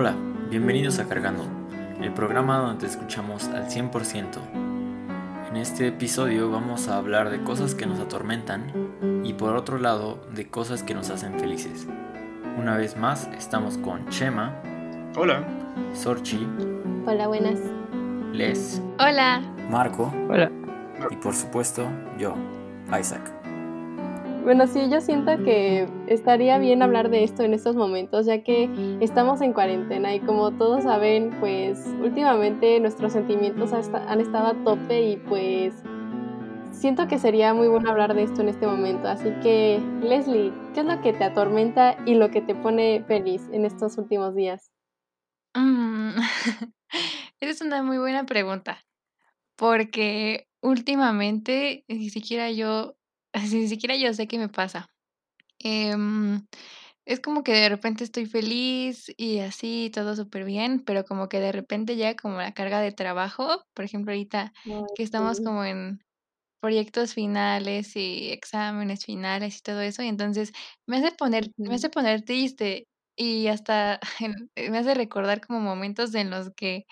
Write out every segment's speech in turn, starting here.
Hola, bienvenidos a Cargando, el programa donde te escuchamos al 100%. En este episodio vamos a hablar de cosas que nos atormentan y por otro lado de cosas que nos hacen felices. Una vez más estamos con Chema. Hola. Sorchi. Hola, buenas. Les. Hola. Marco. Hola. Y por supuesto, yo, Isaac. Bueno, sí, yo siento que estaría bien hablar de esto en estos momentos, ya que estamos en cuarentena y como todos saben, pues últimamente nuestros sentimientos han estado a tope y pues siento que sería muy bueno hablar de esto en este momento. Así que, Leslie, ¿qué es lo que te atormenta y lo que te pone feliz en estos últimos días? Mm, esa es una muy buena pregunta, porque últimamente ni siquiera yo ni siquiera yo sé qué me pasa. Em, es como que de repente estoy feliz y así, todo súper bien, pero como que de repente ya como la carga de trabajo, por ejemplo, ahorita que estamos como en proyectos finales y exámenes finales y todo eso, y entonces me hace poner, me hace poner triste y hasta me hace recordar como momentos en los que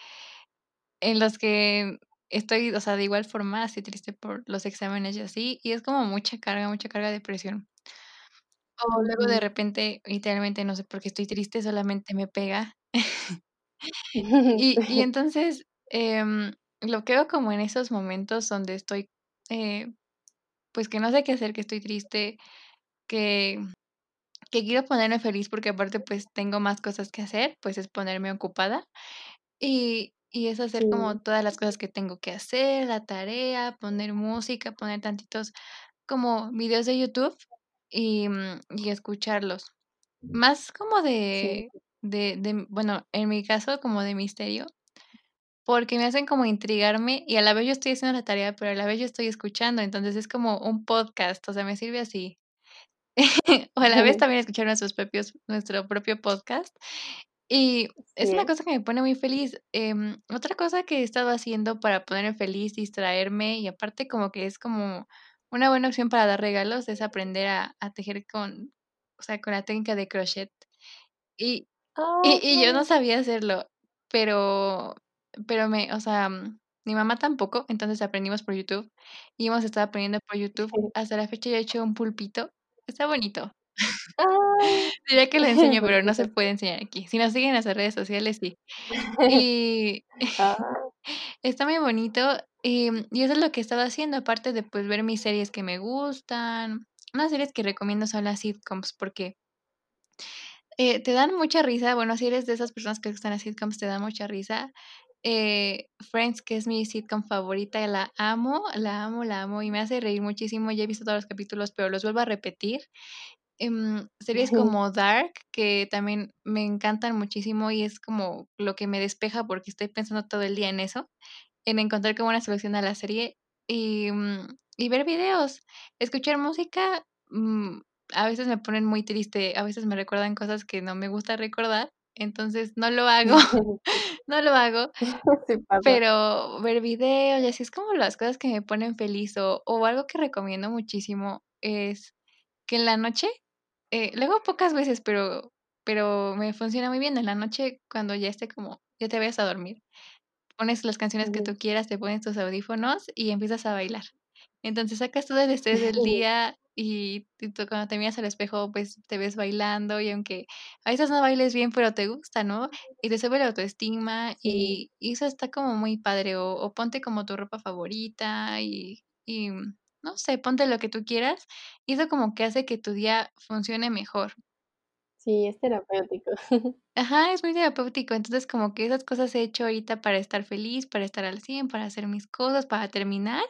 en los que estoy, o sea, de igual forma así triste por los exámenes y así, y es como mucha carga, mucha carga de presión. O luego de repente, literalmente, no sé por qué estoy triste, solamente me pega. y, y entonces, em, lo que veo como en esos momentos donde estoy, eh, pues que no sé qué hacer, que estoy triste, que, que quiero ponerme feliz porque aparte pues tengo más cosas que hacer, pues es ponerme ocupada. Y, y es hacer como todas las cosas que tengo que hacer, la tarea, poner música, poner tantitos como videos de YouTube y, mm, y escucharlos. Más como de, de, de, bueno, en mi caso como de misterio, porque me hacen como intrigarme y a la vez yo estoy haciendo la tarea, pero a la vez yo estoy escuchando, entonces es como un podcast, o sea, me sirve así. o a la vez también escuchar nuestros propios, nuestro propio podcast y es una cosa que me pone muy feliz. Em, otra cosa que he estado haciendo para ponerme feliz, distraerme y aparte como que es como una buena opción para dar regalos es aprender a, tejer con, o sea, con la técnica de crochet. Y, y, y, yo no sabía hacerlo, pero, pero me, o sea, mm, mi mamá tampoco, entonces aprendimos por YouTube y hemos estado aprendiendo por YouTube. Hasta la fecha ya he hecho un pulpito. Está bonito. Diría que lo enseño, pero no se puede enseñar aquí. Si nos siguen en las redes sociales, sí. Y ah. está muy bonito. Y, y, eso es lo que he estado haciendo, aparte de pues ver mis series que me gustan. Unas series que recomiendo son las sitcoms, porque eh, te dan mucha risa. Bueno, si eres de esas personas que gustan las sitcoms, te dan mucha risa. Eh, Friends, que es mi sitcom favorita, la amo, la amo, la amo y me hace reír muchísimo. Ya he visto todos los capítulos, pero los vuelvo a repetir Em, series como Dark, que también me encantan muchísimo y es como lo que me despeja porque estoy pensando todo el día en eso, en encontrar como una solución a la serie y, mm, y ver videos, escuchar música. Mm, a veces me ponen muy triste, a veces me recuerdan cosas que no me gusta recordar, entonces no lo hago, no lo hago, pero ver videos y así es como las cosas que me ponen feliz o, o algo que recomiendo muchísimo es que en la noche eh, luego pocas veces, pero, pero me funciona muy bien. En la noche, cuando ya esté como, ya te vayas a dormir, pones las canciones que tú quieras, te pones tus audífonos y empiezas a bailar. Entonces sacas todo el estrés del día y, tú, cuando te miras al espejo, pues te ves bailando y aunque a veces no bailes bien, pero te gusta, ¿no? Y te sube la autoestima y, eso está como muy padre. O, o ponte como tu ropa favorita y, y no sé, ponte lo que tú quieras y eso como que hace que tu día funcione mejor. Sí, es terapéutico. Ajá, es muy terapéutico. Entonces, como que esas cosas he hecho ahorita para estar feliz, para estar al 100, para hacer mis cosas, para terminar.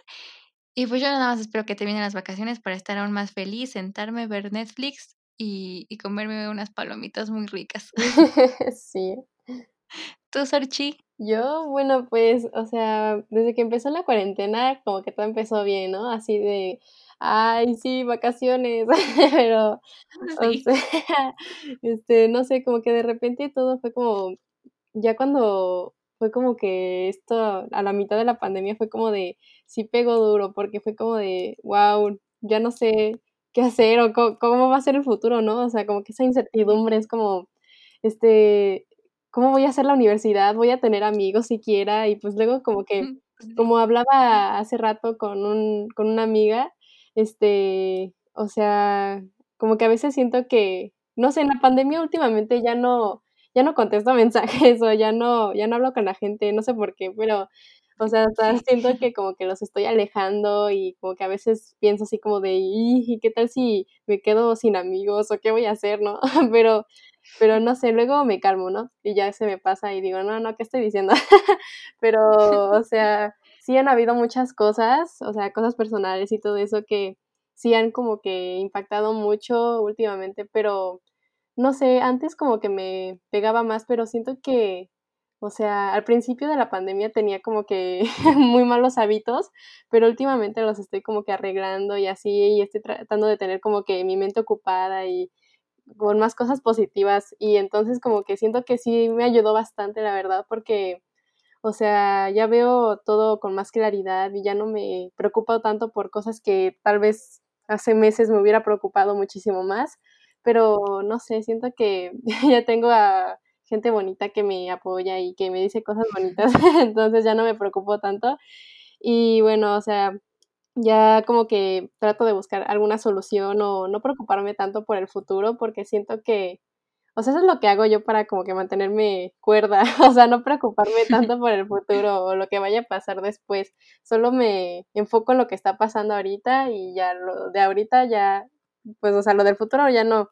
Y pues yo nada más espero que terminen las vacaciones para estar aún más feliz, sentarme, ver Netflix y, y comerme unas palomitas muy ricas. sí. ¿Tú, Sorchi? Yo, bueno, pues, o sea, desde que empezó la cuarentena, como que todo empezó bien, ¿no? Así de, ay, sí, vacaciones, pero, o sea, este, no sé, como que de repente todo fue como, ya cuando fue como que esto, a la mitad de la pandemia fue como de, sí pegó duro, porque fue como de, wow, ya no sé qué hacer o cómo, cómo va a ser el futuro, ¿no? O sea, como que esa incertidumbre es como, este, ¿cómo voy a hacer la universidad? ¿Voy a tener amigos siquiera? Y pues luego como que, como hablaba hace rato con, un, con una amiga, este, o sea, como que a veces siento que, no sé, en la pandemia últimamente ya no, ya no contesto mensajes o ya no, ya no hablo con la gente, no sé por qué, pero, o sea, siento que como que los estoy alejando y como que a veces pienso así como de, ¿y qué tal si me quedo sin amigos o qué voy a hacer, no? pero, pero no sé, luego me calmo, ¿no? Y ya se me pasa y digo, no, no, ¿qué estoy diciendo? pero, o sea, sí han habido muchas cosas, o sea, cosas personales y todo eso que sí han como que impactado mucho últimamente, pero no sé, antes como que me pegaba más, pero siento que, o sea, al principio de la pandemia tenía como que muy malos hábitos, pero últimamente los estoy como que arreglando y así, y estoy tratando de tener como que mi mente ocupada y con más cosas positivas, y entonces como que siento que sí me ayudó bastante, la verdad, porque, o sea, ya veo todo con más claridad y ya no me preocupo tanto por cosas que tal vez hace meses me hubiera preocupado muchísimo más pero no sé, siento que ya tengo a gente bonita que me apoya y que me dice cosas bonitas, entonces ya no me preocupo tanto. Y bueno, o sea, ya como que trato de buscar alguna solución o no preocuparme tanto por el futuro porque siento que, o sea, eso es lo que hago yo para como que mantenerme cuerda, o sea, no preocuparme tanto por el futuro o lo que vaya a pasar después, solo me enfoco en lo que está pasando ahorita y ya lo de ahorita ya, pues, o sea, lo del futuro ya no,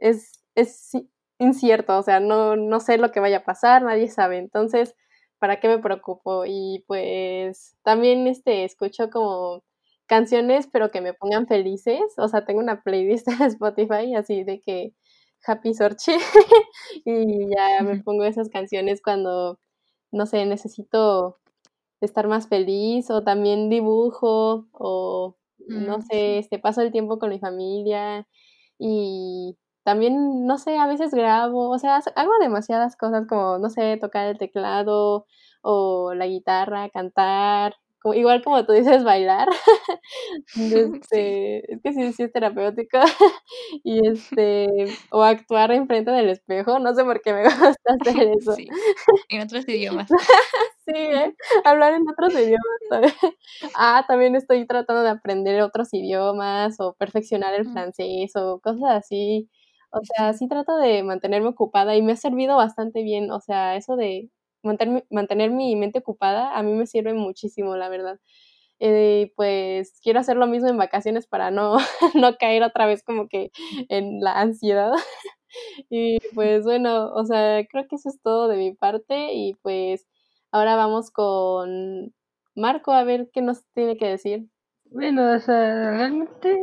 es, es incierto, o sea, no, no sé lo que vaya a pasar, nadie sabe, entonces, ¿para qué me preocupo? Y pues también este, escucho como canciones, pero que me pongan felices, o sea, tengo una playlist en Spotify así de que Happy Sorchi y ya me pongo esas canciones cuando, no sé, necesito estar más feliz o también dibujo o no mm, sé, este paso el tiempo con mi familia y también, no sé, a veces grabo, o sea, hago demasiadas cosas como, no sé, tocar el teclado o la guitarra, cantar, igual como tú dices, bailar. este, es que sí, sí es terapéutico. y este, o actuar enfrente del espejo, no sé por qué me gusta hacer eso. Sí, en otros idiomas. sí, ¿eh? hablar en otros idiomas. Ah, también estoy tratando de aprender otros idiomas o perfeccionar el francés o cosas así. O sea, sí trato de mantenerme ocupada y me ha servido bastante bien. O sea, eso de mantener, mantener mi mente ocupada a mí me sirve muchísimo, la verdad. Eh, pues quiero hacer lo mismo en vacaciones para no, no caer otra vez como que en la ansiedad. y pues bueno, o sea, creo que eso es todo de mi parte y pues ahora vamos con Marco a ver qué nos tiene que decir. Bueno, o sea, realmente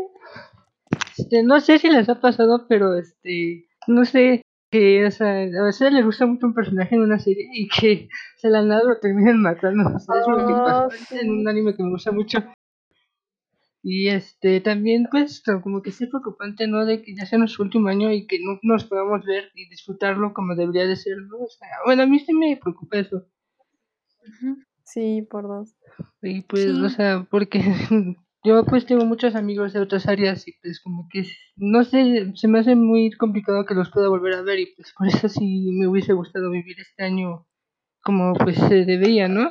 este, no sé si les ha pasado, pero este, no sé, que o sea, a veces les gusta mucho un personaje en una serie y que se la nada lo terminan matando. O sea, es lo que pasa oh, en un anime que me gusta mucho. Y este también pues como que es preocupante, ¿no? De que ya sea nuestro último año y que no nos podamos ver y disfrutarlo como debería de ser, ¿no? O sea, bueno, a mí sí me preocupa eso. Sí, por dos. Y pues, o sea, porque yo pues tengo muchos amigos de otras áreas y pues como que no sé, se me hace muy complicado que los pueda volver a ver y pues por eso sí me hubiese gustado vivir este año como pues se debía, ¿no?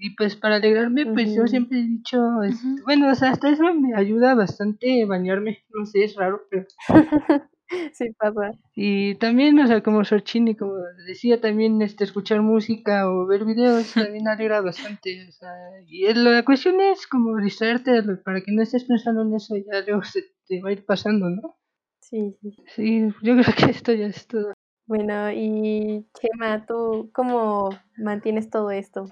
Y pues para alegrarme pues yo siempre he dicho, este, bueno, o sea, hasta eso me ayuda bastante bañarme, no sé, es raro, pero... sí pasa. Y también, o sea, como Sorchini, como decía, también este escuchar música o ver videos también alegra bastante. O sea, y la cuestión es como distraerte para que no estés pensando en eso y ya luego se te va a ir pasando, ¿no? Sí, sí. Sí, yo creo que esto ya es todo. Bueno, y Chema, ¿tú cómo mantienes todo esto?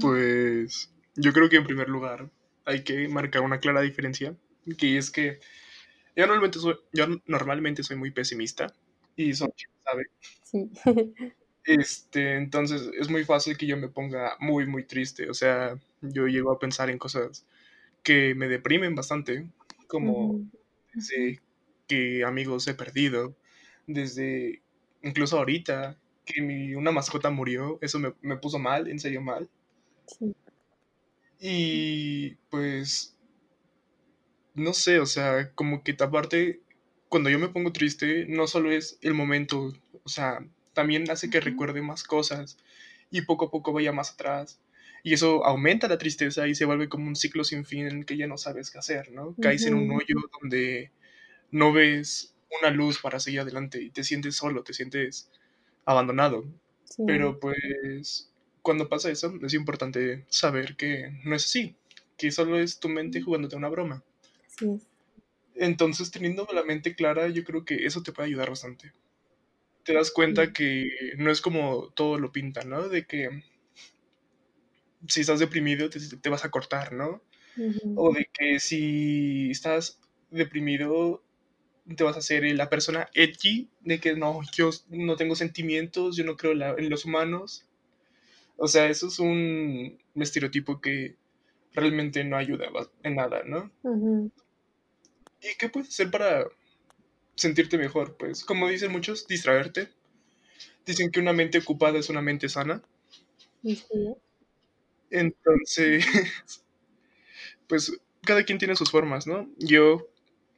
Pues yo creo que en primer lugar hay que marcar una clara diferencia, que es que yo normalmente soy, yo normalmente soy muy pesimista y son sabe. Sí. Este, entonces es muy fácil que yo me ponga muy, muy triste. O sea, yo llego a pensar en cosas que me deprimen bastante, como desde que amigos he perdido, desde incluso ahorita que mi, una mascota murió, eso me, me puso mal, en serio mal. Sí. Y pues no sé, o sea, como que aparte, cuando yo me pongo triste, no solo es el momento, o sea, también hace que recuerde más cosas y poco a poco vaya más atrás. Y eso aumenta la tristeza y se vuelve como un ciclo sin fin en el que ya no sabes qué hacer, ¿no? Caes en un hoyo donde no ves una luz para seguir adelante y te sientes solo, te sientes abandonado. Pero pues cuando pasa eso es importante saber que no es así, que solo es tu mente jugándote una broma. Entonces teniendo la mente clara yo creo que eso te puede ayudar bastante. Te das cuenta que no es como todo lo pinta, ¿no? De que si estás deprimido te, vas a cortar, ¿no? O de que si estás deprimido te vas a hacer la persona edgy, de que no, yo no tengo sentimientos, yo no creo en los humanos. O sea, eso es un estereotipo que realmente no ayuda en nada, ¿no? ¿Y qué puedes hacer para sentirte mejor? Pues, como dicen muchos, distraerte. Dicen que una mente ocupada es una mente sana. Entonces, pues cada quien tiene sus formas, ¿no? Yo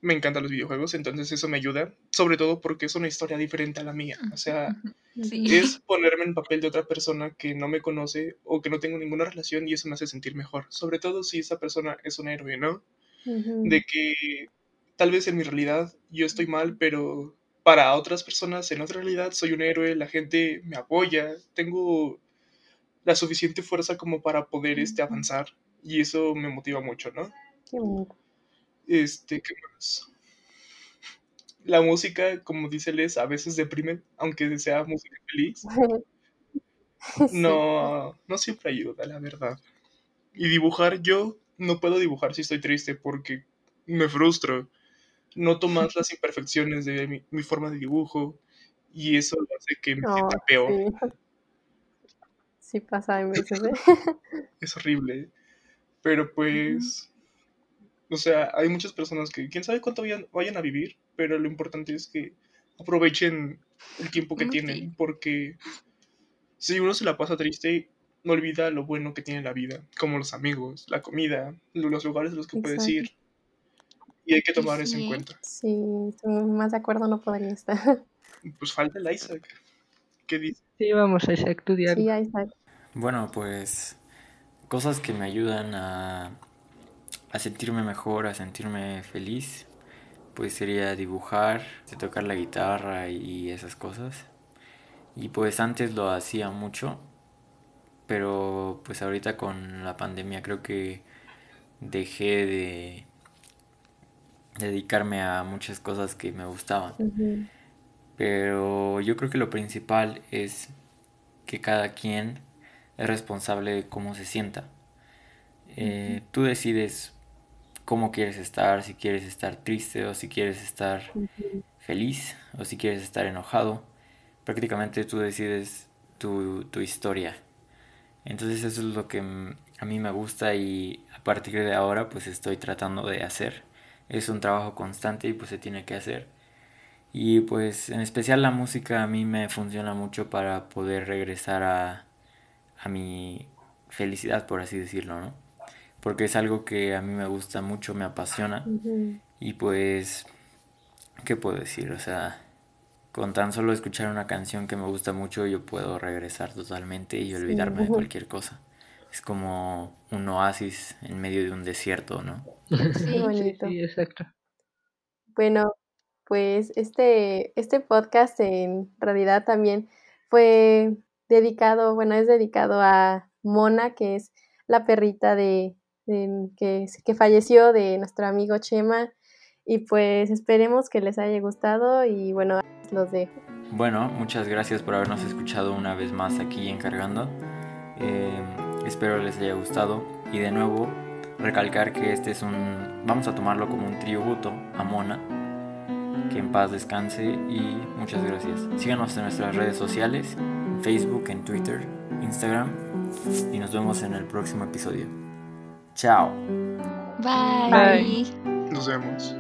me encantan los videojuegos, entonces eso me ayuda, sobre todo porque es una historia diferente a la mía. O sea, es ponerme en papel de otra persona que no me conoce o que no tengo ninguna relación y eso me hace sentir mejor. Sobre todo si esa persona es un héroe, ¿no? De que tal vez en mi realidad yo estoy mal, pero para otras personas en otra realidad soy un héroe, la gente me apoya, tengo la suficiente fuerza como para poder este, avanzar y eso me motiva mucho, ¿no? Qué este, ¿qué más? La música, como dice Les, a veces deprime, aunque sea música feliz. No, no siempre ayuda, la verdad. Y dibujar, yo no puedo dibujar si estoy triste porque me frustro. Noto más las imperfecciones de mi, forma de dibujo y eso hace que me sienta peor. Sí. pasa en veces. ¿eh? Es horrible. Pero pues o sea, hay muchas personas que quién sabe cuánto vayan, a vivir, pero lo importante es que aprovechen el tiempo que tienen, porque si uno se la pasa triste, no olvida lo bueno que tiene la vida, como los amigos, la comida, los lugares a los que puedes ir. Y hay que tomar eso en cuenta. Sí, más de acuerdo no podría estar. Pues falta el Isaac. ¿Qué dice? Sí, vamos a Isaac, Sí, Isaac. Bueno, pues cosas que me ayudan a a sentirme mejor, a sentirme feliz, pues sería dibujar, tocar la guitarra y esas cosas. Y pues antes lo hacía mucho, pero pues ahorita con la pandemia creo que dejé de dedicarme a muchas cosas que me gustaban. Pero yo creo que lo principal es que cada quien es responsable de cómo se sienta. Eh, tú decides cómo quieres estar, si quieres estar triste o si quieres estar feliz o si quieres estar enojado. Prácticamente tú decides tu, tu historia. Entonces eso es lo que a mí me gusta y a partir de ahora pues estoy tratando de hacer. Es un trabajo constante y pues se tiene que hacer. Y pues en especial la música a mí me funciona mucho para poder regresar a, a mi felicidad, por así decirlo, ¿no? porque es algo que a mí me gusta mucho, me apasiona. Y pues, ¿qué puedo decir? O sea, con tan solo escuchar una canción que me gusta mucho, yo puedo regresar totalmente y olvidarme de cualquier cosa. Es como un oasis en medio de un desierto, ¿no? Sí, bonito. Sí, exacto. Bueno, pues este, este podcast en realidad también fue dedicado, bueno, es dedicado a Mona, que es la perrita de, que, que falleció de nuestro amigo Chema. Y pues esperemos que les haya gustado y bueno, los dejo. Bueno, muchas gracias por habernos escuchado una vez más aquí encargando. Eh, espero les haya gustado y de nuevo recalcar que este es un, vamos a tomarlo como un tributo a Mona. Que en paz descanse y muchas gracias. Síganos en nuestras redes sociales, en Facebook, en Twitter, Instagram y nos vemos en el próximo episodio. Chao. Bye. Nos vemos.